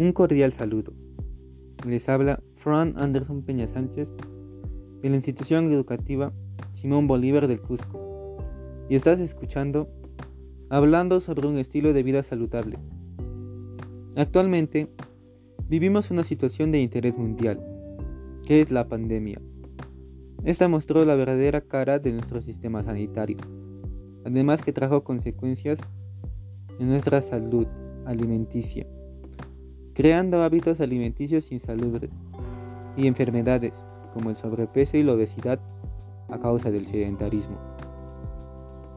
Un cordial saludo. Les habla Fran Anderson Peña Sánchez de la institución educativa Simón Bolívar del Cusco y estás escuchando hablando sobre un estilo de vida saludable. Actualmente vivimos una situación de interés mundial, que es la pandemia. Esta mostró la verdadera cara de nuestro sistema sanitario, además que trajo consecuencias en nuestra salud alimenticia creando hábitos alimenticios insalubres y enfermedades como el sobrepeso y la obesidad a causa del sedentarismo.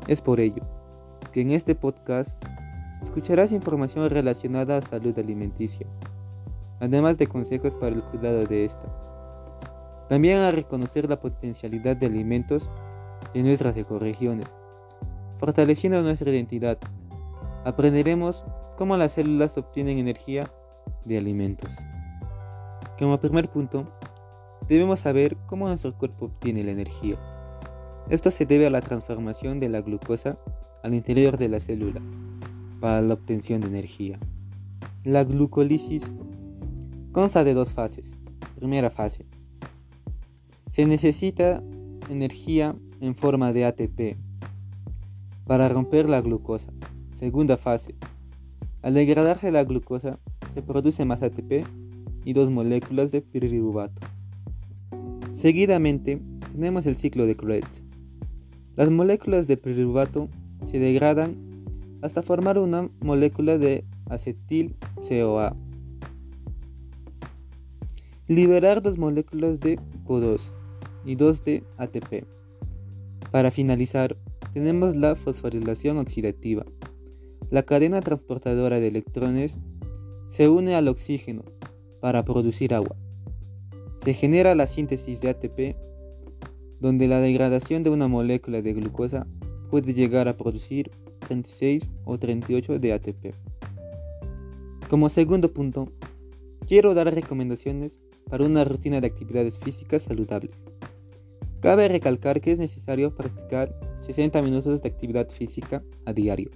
Es por ello que en este podcast escucharás información relacionada a salud alimenticia, además de consejos para el cuidado de esta. También a reconocer la potencialidad de alimentos de nuestras ecorregiones, fortaleciendo nuestra identidad. Aprenderemos cómo las células obtienen energía de alimentos. Como primer punto, debemos saber cómo nuestro cuerpo obtiene la energía. Esto se debe a la transformación de la glucosa al interior de la célula para la obtención de energía. La glucólisis consta de dos fases. Primera fase. Se necesita energía en forma de ATP para romper la glucosa. Segunda fase. Al degradarse la glucosa, se produce más ATP y dos moléculas de pirirubato. Seguidamente tenemos el ciclo de Krebs. Las moléculas de pirirubato se degradan hasta formar una molécula de acetil CoA. Liberar dos moléculas de CO2 y dos de ATP. Para finalizar, tenemos la fosforilación oxidativa, la cadena transportadora de electrones se une al oxígeno para producir agua. Se genera la síntesis de ATP, donde la degradación de una molécula de glucosa puede llegar a producir 36 o 38 de ATP. Como segundo punto, quiero dar recomendaciones para una rutina de actividades físicas saludables. Cabe recalcar que es necesario practicar 60 minutos de actividad física a diario.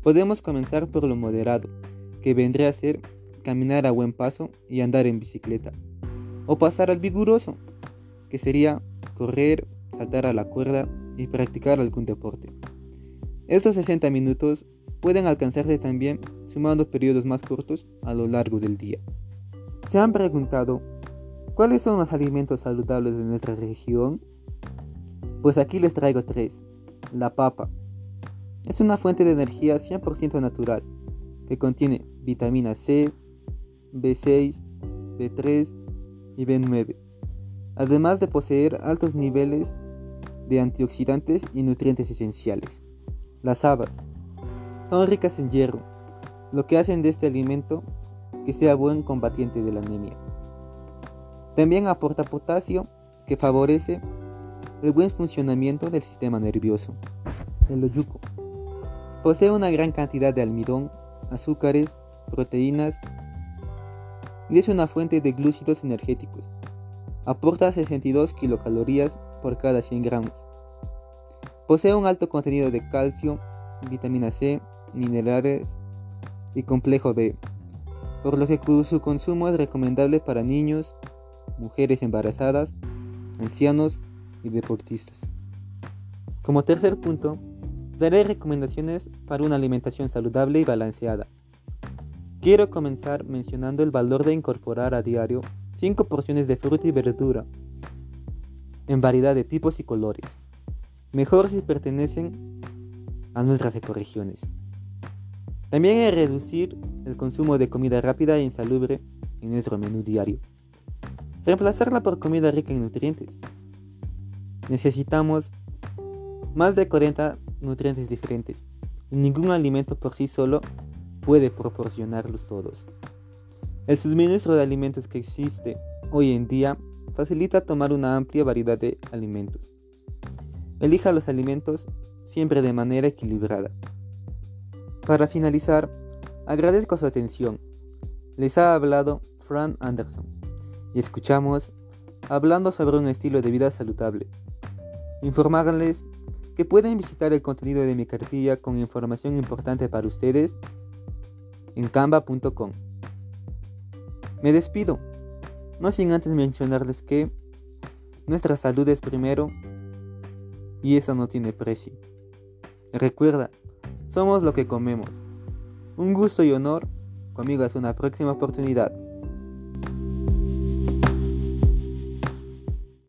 Podemos comenzar por lo moderado, que vendría a ser caminar a buen paso y andar en bicicleta. O pasar al vigoroso, que sería correr, saltar a la cuerda y practicar algún deporte. Estos 60 minutos pueden alcanzarse también sumando periodos más cortos a lo largo del día. ¿Se han preguntado cuáles son los alimentos saludables de nuestra región? Pues aquí les traigo tres. La papa. Es una fuente de energía 100% natural que contiene vitamina C, B6, B3 y B9, además de poseer altos niveles de antioxidantes y nutrientes esenciales. Las habas son ricas en hierro, lo que hacen de este alimento que sea buen combatiente de la anemia. También aporta potasio que favorece el buen funcionamiento del sistema nervioso. El oyuco posee una gran cantidad de almidón azúcares, proteínas y es una fuente de glúcidos energéticos. Aporta 62 kilocalorías por cada 100 gramos. Posee un alto contenido de calcio, vitamina C, minerales y complejo B, por lo que su consumo es recomendable para niños, mujeres embarazadas, ancianos y deportistas. Como tercer punto, daré recomendaciones para una alimentación saludable y balanceada. Quiero comenzar mencionando el valor de incorporar a diario 5 porciones de fruta y verdura en variedad de tipos y colores, mejor si pertenecen a nuestras ecorregiones. También es reducir el consumo de comida rápida e insalubre en nuestro menú diario. Reemplazarla por comida rica en nutrientes. Necesitamos más de 40 nutrientes diferentes ningún alimento por sí solo puede proporcionarlos todos. El suministro de alimentos que existe hoy en día facilita tomar una amplia variedad de alimentos. Elija los alimentos siempre de manera equilibrada. Para finalizar, agradezco su atención. Les ha hablado Fran Anderson y escuchamos hablando sobre un estilo de vida saludable. Informarles que pueden visitar el contenido de mi cartilla con información importante para ustedes en canva.com. Me despido, no sin antes mencionarles que nuestra salud es primero y eso no tiene precio. Recuerda, somos lo que comemos. Un gusto y honor. Conmigo hasta una próxima oportunidad.